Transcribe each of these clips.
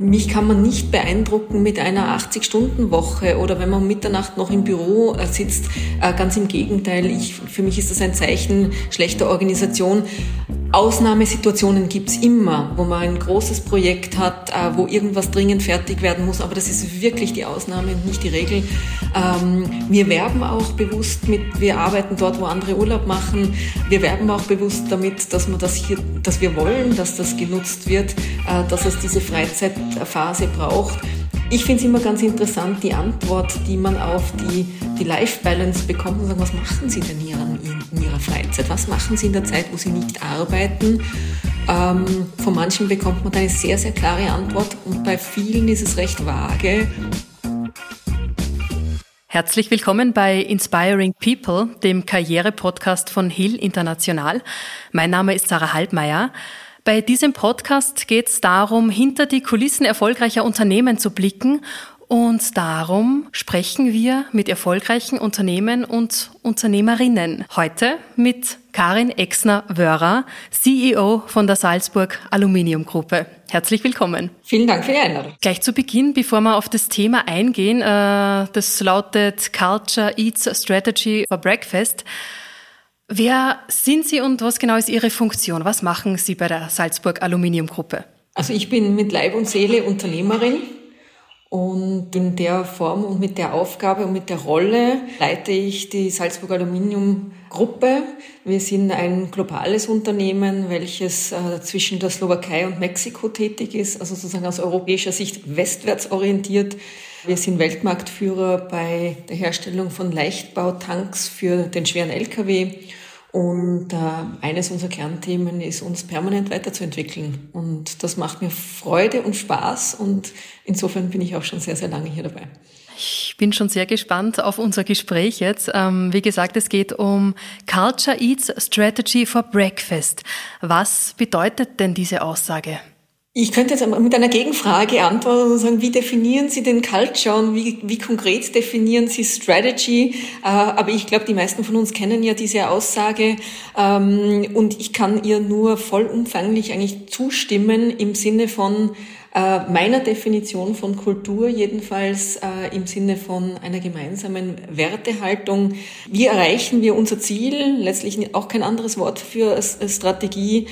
mich kann man nicht beeindrucken mit einer 80-Stunden-Woche oder wenn man um Mitternacht noch im Büro äh, sitzt. Äh, ganz im Gegenteil, ich, für mich ist das ein Zeichen schlechter Organisation. Ausnahmesituationen gibt's immer, wo man ein großes Projekt hat, äh, wo irgendwas dringend fertig werden muss, aber das ist wirklich die Ausnahme und nicht die Regel. Ähm, wir werben auch bewusst mit, wir arbeiten dort, wo andere Urlaub machen. Wir werben auch bewusst damit, dass wir das hier, dass wir wollen, dass das genutzt wird, äh, dass es diese Freizeitphase braucht. Ich finde es immer ganz interessant, die Antwort, die man auf die, die Life Balance bekommt und sagen, was machen Sie denn hier in Ihrer Freizeit? Was machen Sie in der Zeit, wo Sie nicht arbeiten? Ähm, von manchen bekommt man da eine sehr, sehr klare Antwort und bei vielen ist es recht vage. Herzlich willkommen bei Inspiring People, dem Karriere-Podcast von Hill International. Mein Name ist Sarah Halbmeier. Bei diesem Podcast geht es darum, hinter die Kulissen erfolgreicher Unternehmen zu blicken und darum sprechen wir mit erfolgreichen Unternehmen und Unternehmerinnen. Heute mit Karin Exner-Wörer, CEO von der Salzburg Aluminium Gruppe. Herzlich willkommen. Vielen Dank für die Einladung. Gleich zu Beginn, bevor wir auf das Thema eingehen, äh, das lautet Culture Eats Strategy for Breakfast. Wer sind Sie und was genau ist Ihre Funktion? Was machen Sie bei der Salzburg Aluminium Gruppe? Also ich bin mit Leib und Seele Unternehmerin und in der Form und mit der Aufgabe und mit der Rolle leite ich die Salzburg Aluminium Gruppe. Wir sind ein globales Unternehmen, welches äh, zwischen der Slowakei und Mexiko tätig ist, also sozusagen aus europäischer Sicht westwärts orientiert. Wir sind Weltmarktführer bei der Herstellung von Leichtbautanks für den schweren Lkw und äh, eines unserer Kernthemen ist, uns permanent weiterzuentwickeln. Und das macht mir Freude und Spaß. Und insofern bin ich auch schon sehr, sehr lange hier dabei. Ich bin schon sehr gespannt auf unser Gespräch jetzt. Ähm, wie gesagt, es geht um Culture Eats Strategy for Breakfast. Was bedeutet denn diese Aussage? Ich könnte jetzt mit einer Gegenfrage antworten und sagen, wie definieren Sie den Culture und wie, wie konkret definieren Sie Strategy? Äh, aber ich glaube, die meisten von uns kennen ja diese Aussage ähm, und ich kann ihr nur vollumfänglich eigentlich zustimmen im Sinne von äh, meiner Definition von Kultur, jedenfalls äh, im Sinne von einer gemeinsamen Wertehaltung. Wie erreichen wir unser Ziel? Letztlich auch kein anderes Wort für Strategie.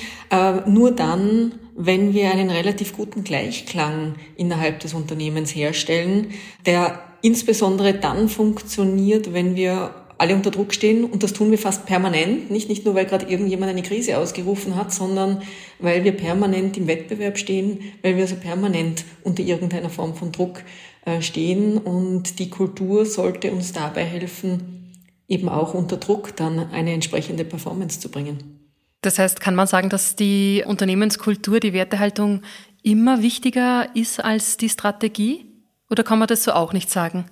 Nur dann, wenn wir einen relativ guten Gleichklang innerhalb des Unternehmens herstellen, der insbesondere dann funktioniert, wenn wir alle unter Druck stehen und das tun wir fast permanent, nicht, nicht nur weil gerade irgendjemand eine Krise ausgerufen hat, sondern weil wir permanent im Wettbewerb stehen, weil wir also permanent unter irgendeiner Form von Druck äh, stehen und die Kultur sollte uns dabei helfen, eben auch unter Druck dann eine entsprechende Performance zu bringen. Das heißt, kann man sagen, dass die Unternehmenskultur, die Wertehaltung immer wichtiger ist als die Strategie? Oder kann man das so auch nicht sagen?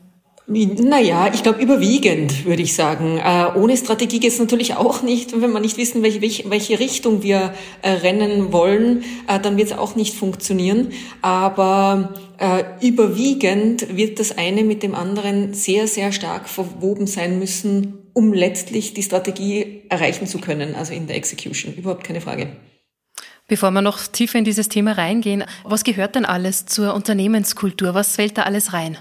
Naja, ich glaube überwiegend, würde ich sagen. Äh, ohne Strategie geht es natürlich auch nicht. wenn wir nicht wissen, welche, welche Richtung wir äh, rennen wollen, äh, dann wird es auch nicht funktionieren. Aber äh, überwiegend wird das eine mit dem anderen sehr, sehr stark verwoben sein müssen, um letztlich die Strategie erreichen zu können, also in der Execution. Überhaupt keine Frage. Bevor wir noch tiefer in dieses Thema reingehen, was gehört denn alles zur Unternehmenskultur? Was fällt da alles rein?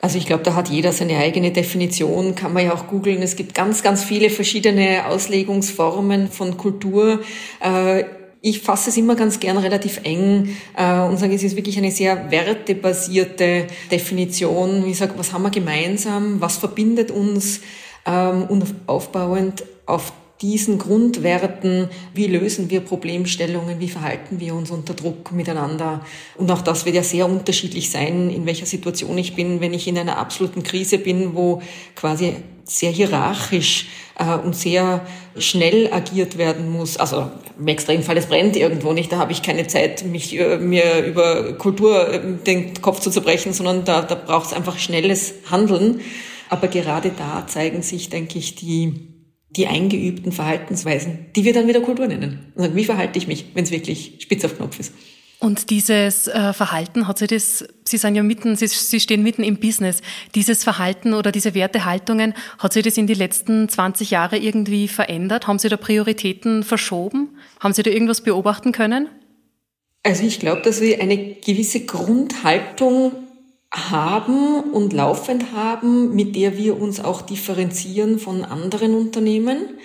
Also ich glaube, da hat jeder seine eigene Definition, kann man ja auch googeln. Es gibt ganz, ganz viele verschiedene Auslegungsformen von Kultur. Äh, ich fasse es immer ganz gern relativ eng äh, und sage, es ist wirklich eine sehr wertebasierte Definition. Ich sage, was haben wir gemeinsam, was verbindet uns ähm, und aufbauend auf diesen Grundwerten, wie lösen wir Problemstellungen, wie verhalten wir uns unter Druck miteinander. Und auch das wird ja sehr unterschiedlich sein, in welcher Situation ich bin, wenn ich in einer absoluten Krise bin, wo quasi sehr hierarchisch äh, und sehr schnell agiert werden muss. Also im Extremfall, es brennt irgendwo nicht, da habe ich keine Zeit, mich äh, mir über Kultur äh, den Kopf zu zerbrechen, sondern da, da braucht es einfach schnelles Handeln. Aber gerade da zeigen sich, denke ich, die die eingeübten Verhaltensweisen, die wir dann wieder Kultur nennen. Und sagen, wie verhalte ich mich, wenn es wirklich spitz auf Knopf ist? Und dieses äh, Verhalten, hat sich das, Sie sind ja mitten, Sie, Sie stehen mitten im Business, dieses Verhalten oder diese Wertehaltungen, hat sich das in die letzten 20 Jahre irgendwie verändert? Haben Sie da Prioritäten verschoben? Haben Sie da irgendwas beobachten können? Also ich glaube, dass wir eine gewisse Grundhaltung haben und laufend haben, mit der wir uns auch differenzieren von anderen Unternehmen.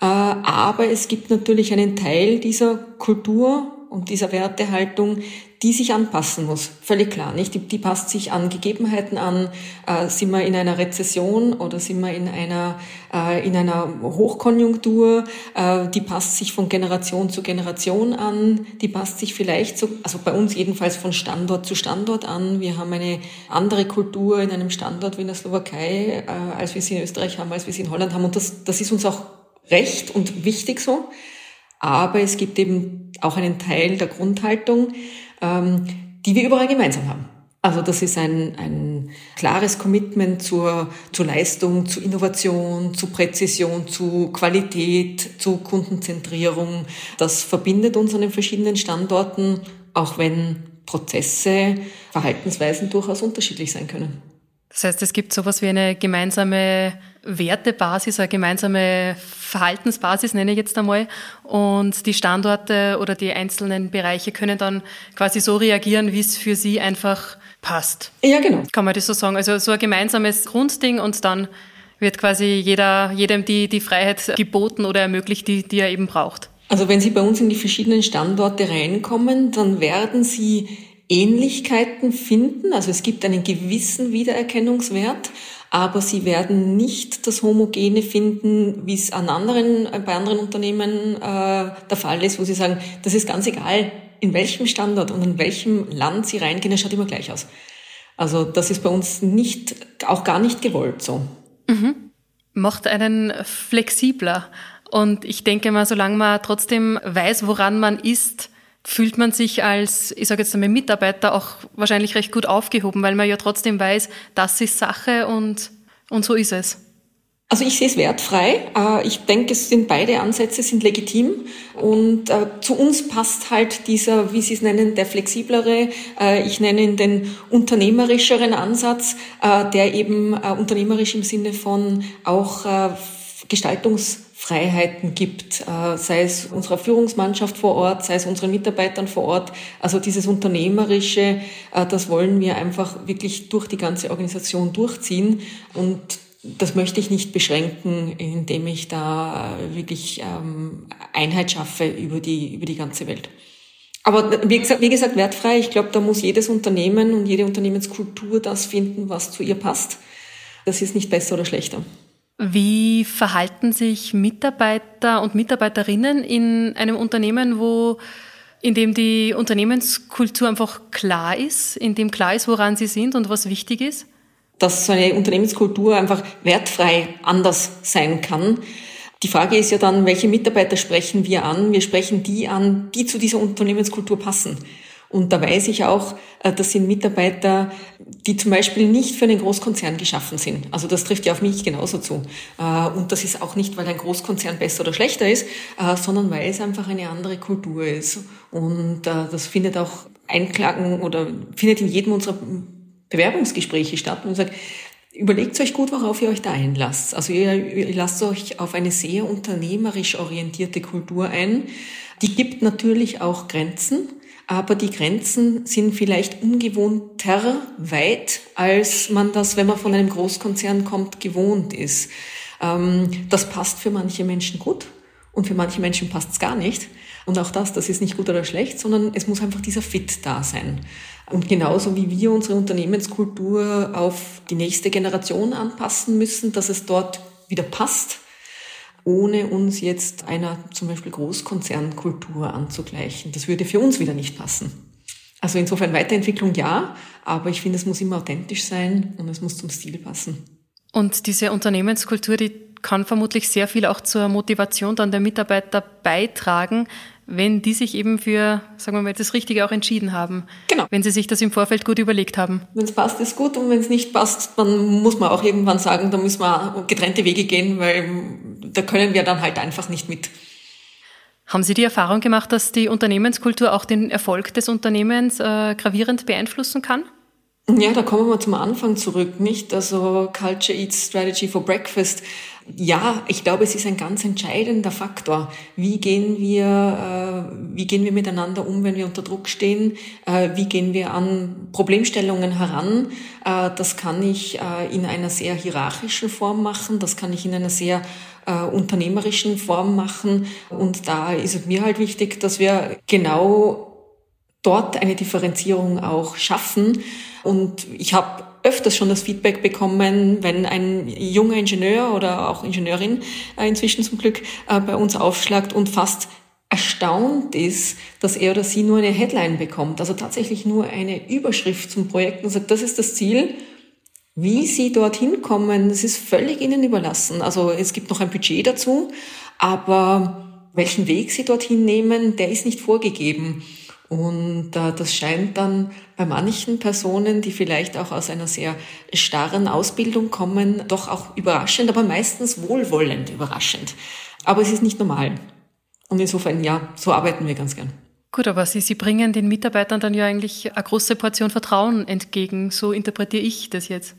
Äh, aber es gibt natürlich einen Teil dieser Kultur und dieser Wertehaltung, die sich anpassen muss. Völlig klar, nicht? Die, die passt sich an Gegebenheiten an. Äh, sind wir in einer Rezession oder sind wir in einer, äh, in einer Hochkonjunktur? Äh, die passt sich von Generation zu Generation an. Die passt sich vielleicht so, also bei uns jedenfalls von Standort zu Standort an. Wir haben eine andere Kultur in einem Standort wie in der Slowakei, äh, als wir sie in Österreich haben, als wir sie in Holland haben. Und das, das ist uns auch recht und wichtig so. Aber es gibt eben auch einen Teil der Grundhaltung, ähm, die wir überall gemeinsam haben. Also das ist ein, ein klares Commitment zur, zur Leistung, zu Innovation, zu Präzision, zu Qualität, zu Kundenzentrierung. Das verbindet uns an den verschiedenen Standorten, auch wenn Prozesse, Verhaltensweisen durchaus unterschiedlich sein können. Das heißt, es gibt sowas wie eine gemeinsame Wertebasis, eine gemeinsame Verhaltensbasis, nenne ich jetzt einmal. Und die Standorte oder die einzelnen Bereiche können dann quasi so reagieren, wie es für sie einfach passt. Ja, genau. Kann man das so sagen? Also so ein gemeinsames Grundding und dann wird quasi jeder, jedem die, die Freiheit geboten oder ermöglicht, die, die er eben braucht. Also wenn Sie bei uns in die verschiedenen Standorte reinkommen, dann werden Sie Ähnlichkeiten finden. Also es gibt einen gewissen Wiedererkennungswert, aber sie werden nicht das Homogene finden, wie es an anderen, bei anderen Unternehmen äh, der Fall ist, wo sie sagen, das ist ganz egal, in welchem Standort und in welchem Land sie reingehen, es schaut immer gleich aus. Also das ist bei uns nicht, auch gar nicht gewollt so. Mhm. Macht einen flexibler. Und ich denke mal, solange man trotzdem weiß, woran man ist, fühlt man sich als, ich sage jetzt einmal, Mitarbeiter auch wahrscheinlich recht gut aufgehoben, weil man ja trotzdem weiß, das ist Sache und, und so ist es. Also ich sehe es wertfrei. Äh, ich denke, es sind beide Ansätze sind legitim und äh, zu uns passt halt dieser, wie Sie es nennen, der flexiblere, äh, ich nenne ihn den unternehmerischeren Ansatz, der eben unternehmerisch im Sinne von auch Gestaltungs Freiheiten gibt, äh, sei es unserer Führungsmannschaft vor Ort, sei es unseren Mitarbeitern vor Ort. Also dieses Unternehmerische, äh, das wollen wir einfach wirklich durch die ganze Organisation durchziehen und das möchte ich nicht beschränken, indem ich da wirklich ähm, Einheit schaffe über die, über die ganze Welt. Aber wie gesagt, wie gesagt, wertfrei. Ich glaube, da muss jedes Unternehmen und jede Unternehmenskultur das finden, was zu ihr passt. Das ist nicht besser oder schlechter. Wie verhalten sich Mitarbeiter und Mitarbeiterinnen in einem Unternehmen, wo in dem die Unternehmenskultur einfach klar ist, in dem klar ist, woran sie sind und was wichtig ist? Dass so eine Unternehmenskultur einfach wertfrei anders sein kann. Die Frage ist ja dann, welche Mitarbeiter sprechen wir an? Wir sprechen die an, die zu dieser Unternehmenskultur passen. Und da weiß ich auch, äh, das sind Mitarbeiter, die zum Beispiel nicht für einen Großkonzern geschaffen sind. Also das trifft ja auf mich genauso zu. Äh, und das ist auch nicht, weil ein Großkonzern besser oder schlechter ist, äh, sondern weil es einfach eine andere Kultur ist. Und das findet auch Einklagen oder findet in jedem unserer Bewerbungsgespräche statt. Und sagt, Überlegt euch gut, worauf ihr euch da einlasst. Also ihr, ihr lasst euch auf eine sehr unternehmerisch orientierte Kultur ein. Die gibt natürlich auch Grenzen aber die Grenzen sind vielleicht ungewohnter weit, als man das, wenn man von einem Großkonzern kommt, gewohnt ist. Ähm, das passt für manche Menschen gut und für manche Menschen passt es gar nicht. Und auch das, das ist nicht gut oder schlecht, sondern es muss einfach dieser Fit da sein. Und genauso wie wir unsere Unternehmenskultur auf die nächste Generation anpassen müssen, dass es dort wieder passt, ohne uns jetzt einer zum Beispiel Großkonzernkultur anzugleichen. Das würde für uns wieder nicht passen. Also insofern Weiterentwicklung ja, aber ich finde, es muss immer authentisch sein und es muss zum Stil passen. Und diese Unternehmenskultur, die kann vermutlich sehr viel auch zur Motivation dann der Mitarbeiter beitragen, wenn die sich eben für, sagen wir mal, das Richtige auch entschieden haben. Genau. Wenn sie sich das im Vorfeld gut überlegt haben. Wenn es passt, ist gut und wenn es nicht passt, dann muss man auch irgendwann sagen, da müssen wir getrennte Wege gehen, weil da können wir dann halt einfach nicht mit. Haben Sie die Erfahrung gemacht, dass die Unternehmenskultur auch den Erfolg des Unternehmens äh, gravierend beeinflussen kann? Ja, da kommen wir zum Anfang zurück, nicht? Also Culture Eats Strategy for Breakfast. Ja, ich glaube, es ist ein ganz entscheidender Faktor. Wie gehen wir, äh, wie gehen wir miteinander um, wenn wir unter Druck stehen? Äh, wie gehen wir an Problemstellungen heran? Äh, das kann ich äh, in einer sehr hierarchischen Form machen. Das kann ich in einer sehr äh, unternehmerischen Form machen. Und da ist es mir halt wichtig, dass wir genau dort eine Differenzierung auch schaffen. Und ich habe öfters schon das Feedback bekommen, wenn ein junger Ingenieur oder auch Ingenieurin äh, inzwischen zum Glück äh, bei uns aufschlagt und fast erstaunt ist, dass er oder sie nur eine Headline bekommt, also tatsächlich nur eine Überschrift zum Projekt und sagt, das ist das Ziel. Wie sie dorthin kommen, das ist völlig ihnen überlassen. Also es gibt noch ein Budget dazu, aber welchen Weg sie dorthin nehmen, der ist nicht vorgegeben. Und äh, das scheint dann bei manchen Personen, die vielleicht auch aus einer sehr starren Ausbildung kommen, doch auch überraschend, aber meistens wohlwollend überraschend. Aber es ist nicht normal. Und insofern, ja, so arbeiten wir ganz gern. Gut, aber Sie, Sie bringen den Mitarbeitern dann ja eigentlich eine große Portion Vertrauen entgegen. So interpretiere ich das jetzt.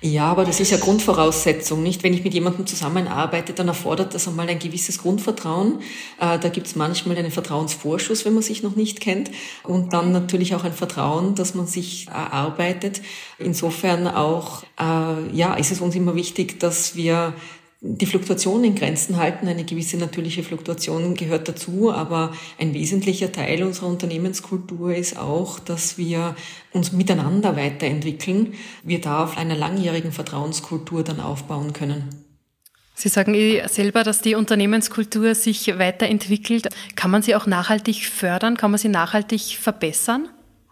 Ja, aber das ist ja Grundvoraussetzung, nicht? Wenn ich mit jemandem zusammenarbeite, dann erfordert das einmal ein gewisses Grundvertrauen. Äh, da gibt es manchmal einen Vertrauensvorschuss, wenn man sich noch nicht kennt. Und dann natürlich auch ein Vertrauen, dass man sich erarbeitet. Insofern auch, äh, ja, ist es uns immer wichtig, dass wir die Fluktuation in Grenzen halten. Eine gewisse natürliche Fluktuation gehört dazu, aber ein wesentlicher Teil unserer Unternehmenskultur ist auch, dass wir uns miteinander weiterentwickeln. Wir da auf einer langjährigen Vertrauenskultur dann aufbauen können. Sie sagen eh selber, dass die Unternehmenskultur sich weiterentwickelt. Kann man sie auch nachhaltig fördern? Kann man sie nachhaltig verbessern?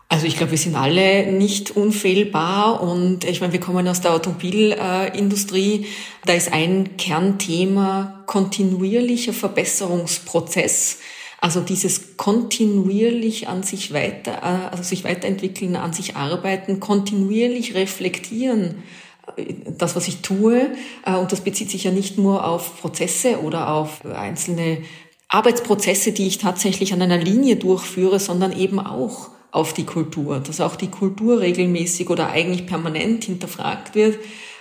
Also ich glaube, wir sind alle nicht unfehlbar und ich meine, wir kommen aus der Automobilindustrie. Da ist ein Kernthema kontinuierlicher Verbesserungsprozess. Also dieses kontinuierlich an sich weiter, äh, also sich weiterentwickeln, an sich arbeiten, kontinuierlich reflektieren, äh, das, was ich tue. Äh, und das bezieht sich ja nicht nur auf Prozesse oder auf einzelne Arbeitsprozesse, die ich tatsächlich an einer Linie durchführe, sondern eben auch auf die Kultur, dass auch die Kultur regelmäßig oder eigentlich permanent hinterfragt wird.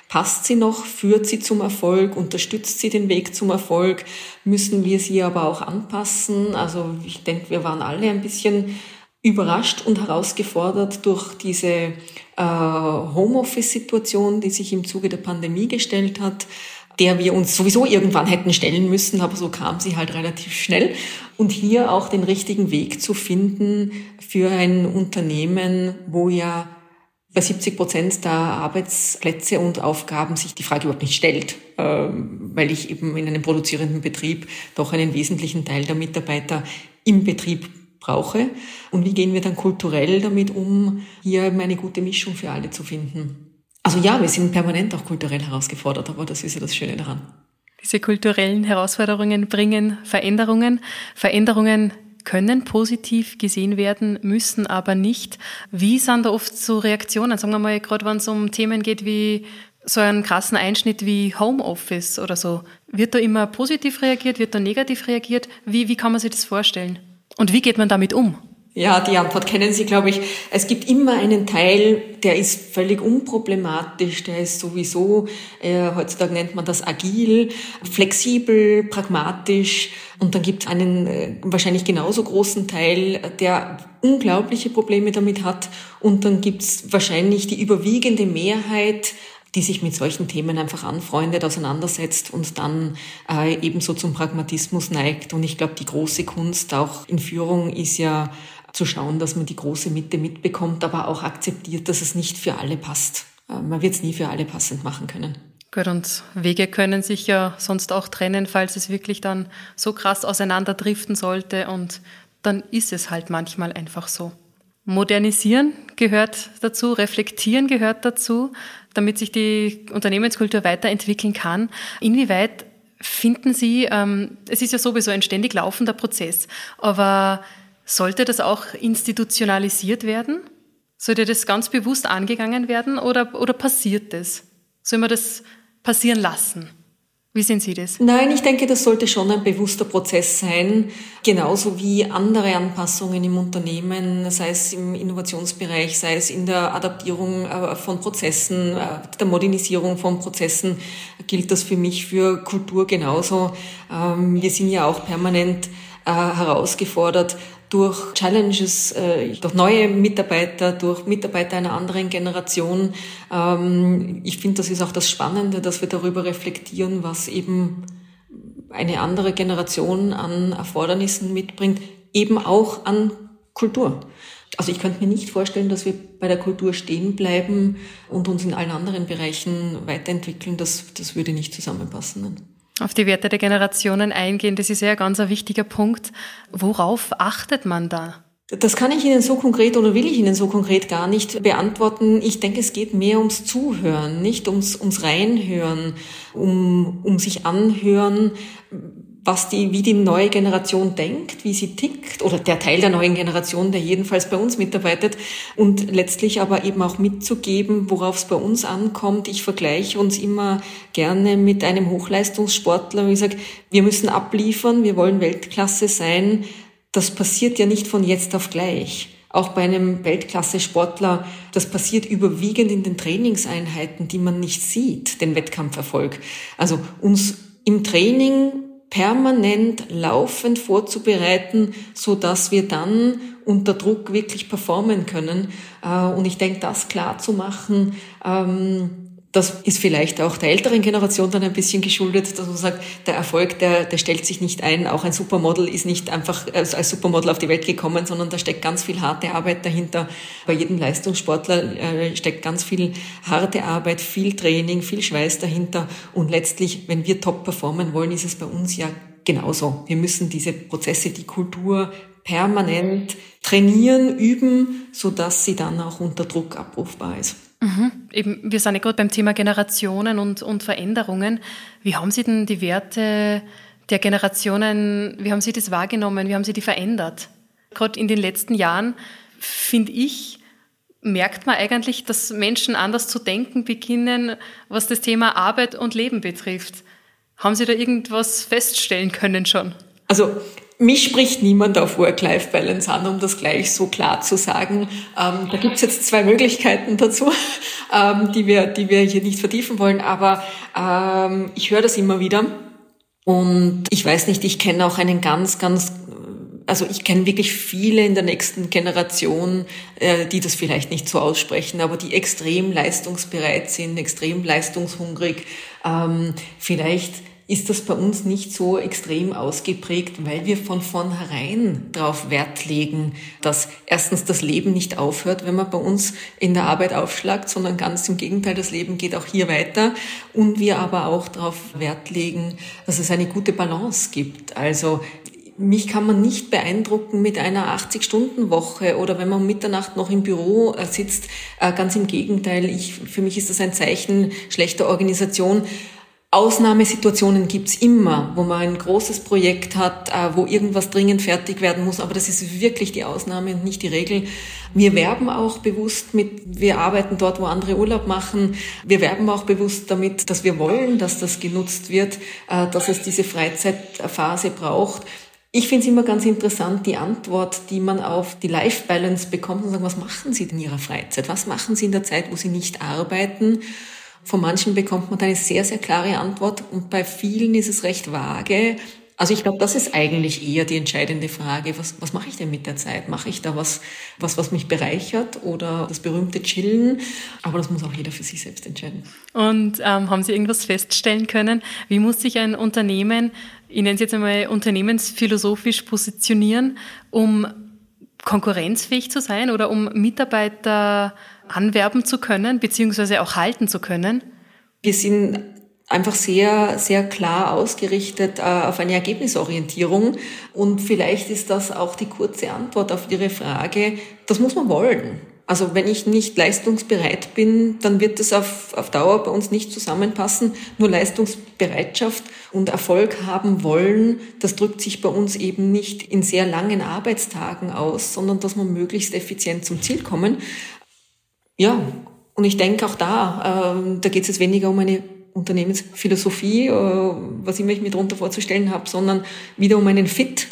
Passt sie noch? Führt sie zum Erfolg? Unterstützt sie den Weg zum Erfolg? Müssen wir sie aber auch anpassen? Also ich denke, wir waren alle ein bisschen überrascht und herausgefordert durch diese äh, Homeoffice-Situation, die sich im Zuge der Pandemie gestellt hat der wir uns sowieso irgendwann hätten stellen müssen, aber so kam sie halt relativ schnell. Und hier auch den richtigen Weg zu finden für ein Unternehmen, wo ja bei 70 Prozent der Arbeitsplätze und Aufgaben sich die Frage überhaupt nicht stellt, ähm, weil ich eben in einem produzierenden Betrieb doch einen wesentlichen Teil der Mitarbeiter im Betrieb brauche. Und wie gehen wir dann kulturell damit um, hier eine gute Mischung für alle zu finden? Also ja, wir sind permanent auch kulturell herausgefordert, aber das ist ja das Schöne daran. Diese kulturellen Herausforderungen bringen Veränderungen. Veränderungen können positiv gesehen werden, müssen aber nicht. Wie sind da oft so Reaktionen? Sagen wir mal, gerade wenn es um Themen geht wie so einen krassen Einschnitt wie Homeoffice oder so. Wird da immer positiv reagiert? Wird da negativ reagiert? Wie, wie kann man sich das vorstellen? Und wie geht man damit um? Ja, die Antwort kennen Sie, glaube ich. Es gibt immer einen Teil, der ist völlig unproblematisch, der ist sowieso, äh, heutzutage nennt man das agil, flexibel, pragmatisch. Und dann gibt es einen äh, wahrscheinlich genauso großen Teil, der unglaubliche Probleme damit hat. Und dann gibt es wahrscheinlich die überwiegende Mehrheit, die sich mit solchen Themen einfach anfreundet, auseinandersetzt und dann äh, ebenso zum Pragmatismus neigt. Und ich glaube, die große Kunst auch in Führung ist ja zu schauen, dass man die große Mitte mitbekommt, aber auch akzeptiert, dass es nicht für alle passt. Äh, man wird es nie für alle passend machen können. Gut, und Wege können sich ja sonst auch trennen, falls es wirklich dann so krass auseinanderdriften sollte und dann ist es halt manchmal einfach so. Modernisieren gehört dazu, reflektieren gehört dazu, damit sich die Unternehmenskultur weiterentwickeln kann. Inwieweit finden Sie, ähm, es ist ja sowieso ein ständig laufender Prozess, aber sollte das auch institutionalisiert werden? Sollte das ganz bewusst angegangen werden oder, oder passiert das? Soll man das passieren lassen? Wie sehen Sie das? Nein, ich denke, das sollte schon ein bewusster Prozess sein, genauso wie andere Anpassungen im Unternehmen, sei es im Innovationsbereich, sei es in der Adaptierung äh, von Prozessen, äh, der Modernisierung von Prozessen, gilt das für mich für Kultur genauso. Ähm, wir sind ja auch permanent äh, herausgefordert, durch Challenges, äh, durch neue Mitarbeiter, durch Mitarbeiter einer anderen Generation. Ähm, ich finde, das ist auch das Spannende, dass wir darüber reflektieren, was eben eine andere Generation an Erfordernissen mitbringt, eben auch an Kultur. Also ich könnte mir nicht vorstellen, dass wir bei der Kultur stehen bleiben und uns in allen anderen Bereichen weiterentwickeln. Das, das würde nicht zusammenpassen auf die Werte der Generationen eingehen. Das ist ja ein ganz wichtiger Punkt. Worauf achtet man da? Das kann ich Ihnen so konkret oder will ich Ihnen so konkret gar nicht beantworten. Ich denke, es geht mehr ums Zuhören, nicht ums, ums Reinhören, um, um sich anhören, was die, wie die neue Generation denkt, wie sie tickt, oder der Teil der neuen Generation, der jedenfalls bei uns mitarbeitet, und letztlich aber eben auch mitzugeben, worauf es bei uns ankommt. Ich vergleiche uns immer gerne mit einem Hochleistungssportler, wie sage, wir müssen abliefern, wir wollen Weltklasse sein. Das passiert ja nicht von jetzt auf gleich. Auch bei einem Weltklasse-Sportler, das passiert überwiegend in den Trainingseinheiten, die man nicht sieht, den Wettkampferfolg. Also uns im Training permanent laufend vorzubereiten, so dass wir dann unter Druck wirklich performen können. Äh, und ich denke, das klar zu machen, ähm, das ist vielleicht auch der älteren Generation dann ein bisschen geschuldet, dass man sagt, der Erfolg, der, der stellt sich nicht ein. Auch ein Supermodel ist nicht einfach als Supermodel auf die Welt gekommen, sondern da steckt ganz viel harte Arbeit dahinter. Bei jedem Leistungssportler äh, steckt ganz viel harte Arbeit, viel Training, viel Schweiß dahinter. Und letztlich, wenn wir top performen wollen, ist es bei uns ja genauso. Wir müssen diese Prozesse, die Kultur permanent trainieren, üben, so dass sie dann auch unter Druck abrufbar ist. Mhm. Eben, wir sind ja gerade beim Thema Generationen und, und Veränderungen. Wie haben Sie denn die Werte der Generationen, wie haben Sie das wahrgenommen? Wie haben Sie die verändert? Gerade in den letzten Jahren, finde ich, merkt man eigentlich, dass Menschen anders zu denken beginnen, was das Thema Arbeit und Leben betrifft. Haben Sie da irgendwas feststellen können schon? Also mich spricht niemand auf Work-Life-Balance an, um das gleich so klar zu sagen. Ähm, da gibt's jetzt zwei Möglichkeiten dazu, ähm, die, wir, die wir hier nicht vertiefen wollen, aber ähm, ich höre das immer wieder. Und ich weiß nicht, ich kenne auch einen ganz, ganz also ich kenne wirklich viele in der nächsten Generation, äh, die das vielleicht nicht so aussprechen, aber die extrem leistungsbereit sind, extrem leistungshungrig, ähm, vielleicht ist das bei uns nicht so extrem ausgeprägt, weil wir von vornherein darauf Wert legen, dass erstens das Leben nicht aufhört, wenn man bei uns in der Arbeit aufschlagt, sondern ganz im Gegenteil, das Leben geht auch hier weiter und wir aber auch darauf Wert legen, dass es eine gute Balance gibt. Also mich kann man nicht beeindrucken mit einer 80-Stunden-Woche oder wenn man um Mitternacht noch im Büro äh, sitzt. Äh, ganz im Gegenteil, ich, für mich ist das ein Zeichen schlechter Organisation. Ausnahmesituationen gibt's immer, wo man ein großes Projekt hat, äh, wo irgendwas dringend fertig werden muss, aber das ist wirklich die Ausnahme und nicht die Regel. Wir werben auch bewusst mit, wir arbeiten dort, wo andere Urlaub machen. Wir werben auch bewusst damit, dass wir wollen, dass das genutzt wird, äh, dass es diese Freizeitphase braucht. Ich finde es immer ganz interessant, die Antwort, die man auf die Life Balance bekommt und sagen, was machen Sie in Ihrer Freizeit? Was machen Sie in der Zeit, wo Sie nicht arbeiten? Von manchen bekommt man eine sehr, sehr klare Antwort und bei vielen ist es recht vage. Also ich glaube, das ist eigentlich eher die entscheidende Frage. Was, was mache ich denn mit der Zeit? Mache ich da was, was, was mich bereichert oder das berühmte Chillen? Aber das muss auch jeder für sich selbst entscheiden. Und ähm, haben Sie irgendwas feststellen können? Wie muss sich ein Unternehmen, ich nenne es jetzt einmal unternehmensphilosophisch positionieren, um konkurrenzfähig zu sein oder um Mitarbeiter anwerben zu können, beziehungsweise auch halten zu können? Wir sind einfach sehr, sehr klar ausgerichtet äh, auf eine Ergebnisorientierung. Und vielleicht ist das auch die kurze Antwort auf Ihre Frage. Das muss man wollen. Also wenn ich nicht leistungsbereit bin, dann wird es auf, auf Dauer bei uns nicht zusammenpassen. Nur Leistungsbereitschaft und Erfolg haben wollen, das drückt sich bei uns eben nicht in sehr langen Arbeitstagen aus, sondern dass wir möglichst effizient zum Ziel kommen. Ja, und ich denke auch da, äh, da geht es jetzt weniger um eine Unternehmensphilosophie, äh, was immer ich mir darunter vorzustellen habe, sondern wieder um einen Fit.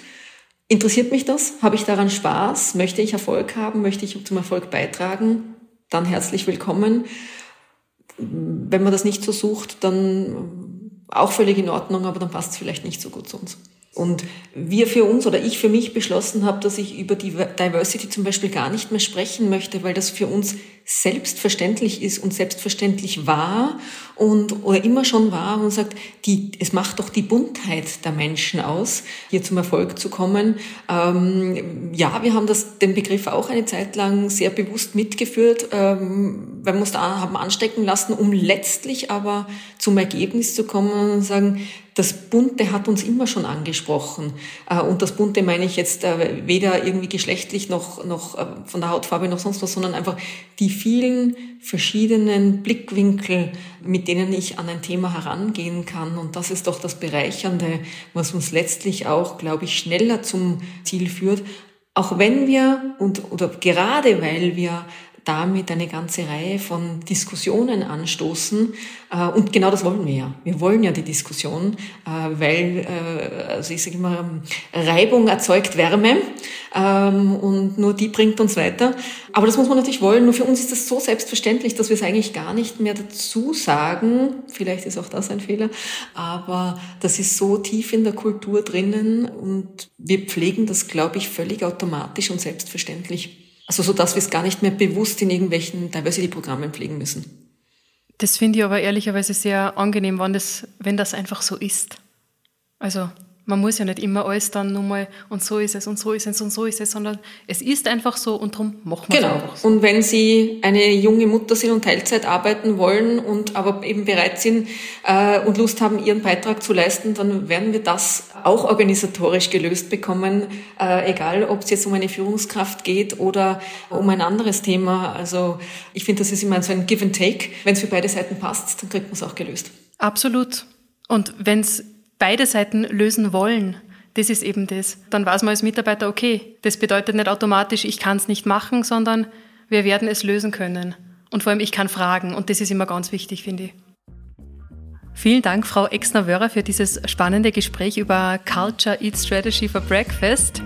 Interessiert mich das? Habe ich daran Spaß? Möchte ich Erfolg haben? Möchte ich zum Erfolg beitragen? Dann herzlich willkommen. Wenn man das nicht so sucht, dann auch völlig in Ordnung, aber dann passt es vielleicht nicht so gut zu uns. Und wir für uns oder ich für mich beschlossen habe, dass ich über die Diversity zum Beispiel gar nicht mehr sprechen möchte, weil das für uns selbstverständlich ist und selbstverständlich war und oder immer schon war und sagt, die, es macht doch die Buntheit der Menschen aus, hier zum Erfolg zu kommen. Ähm, ja, wir haben das, den Begriff auch eine Zeit lang sehr bewusst mitgeführt, ähm, weil wir uns da haben anstecken lassen, um letztlich aber zum Ergebnis zu kommen und sagen, das Bunte hat uns immer schon angesprochen. Äh, und das Bunte meine ich jetzt äh, weder irgendwie geschlechtlich noch, noch äh, von der Hautfarbe noch sonst was, sondern einfach die vielen verschiedenen Blickwinkel, mit denen ich an ein Thema herangehen kann. Und das ist doch das Bereichernde, was uns letztlich auch, glaube ich, schneller zum Ziel führt. Auch wenn wir und oder gerade weil wir damit eine ganze Reihe von Diskussionen anstoßen. Äh, und genau das wollen wir ja. Wir wollen ja die Diskussion, äh, weil, äh, also ich sage immer, Reibung erzeugt Wärme ähm, und nur die bringt uns weiter. Aber das muss man natürlich wollen. Nur für uns ist das so selbstverständlich, dass wir es eigentlich gar nicht mehr dazu sagen. Vielleicht ist auch das ein Fehler, aber das ist so tief in der Kultur drinnen und wir pflegen das, glaube ich, völlig automatisch und selbstverständlich. Also so, dass wir es gar nicht mehr bewusst in irgendwelchen Diversity-Programmen pflegen müssen. Das finde ich aber ehrlicherweise sehr angenehm, wenn das, wenn das einfach so ist. Also man muss ja nicht immer alles dann nur mal und so ist es und so ist es und so ist es, sondern es ist einfach so und darum machen wir genau. es einfach so. Und wenn Sie eine junge Mutter sind und Teilzeit arbeiten wollen und aber eben bereit sind äh, und Lust haben, ihren Beitrag zu leisten, dann werden wir das auch organisatorisch gelöst bekommen, äh, egal ob es jetzt um eine Führungskraft geht oder um ein anderes Thema. Also ich finde, das ist immer so ein Give and Take. Wenn es für beide Seiten passt, dann kriegt man es auch gelöst. Absolut. Und wenn es beide Seiten lösen wollen, das ist eben das. Dann weiß man als Mitarbeiter, okay, das bedeutet nicht automatisch, ich kann es nicht machen, sondern wir werden es lösen können. Und vor allem, ich kann fragen. Und das ist immer ganz wichtig, finde ich. Vielen Dank, Frau Exner-Wörer, für dieses spannende Gespräch über Culture Eat Strategy for Breakfast.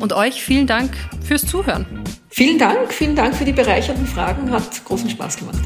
Und euch vielen Dank fürs Zuhören. Vielen Dank, vielen Dank für die bereichernden Fragen. Hat großen Spaß gemacht.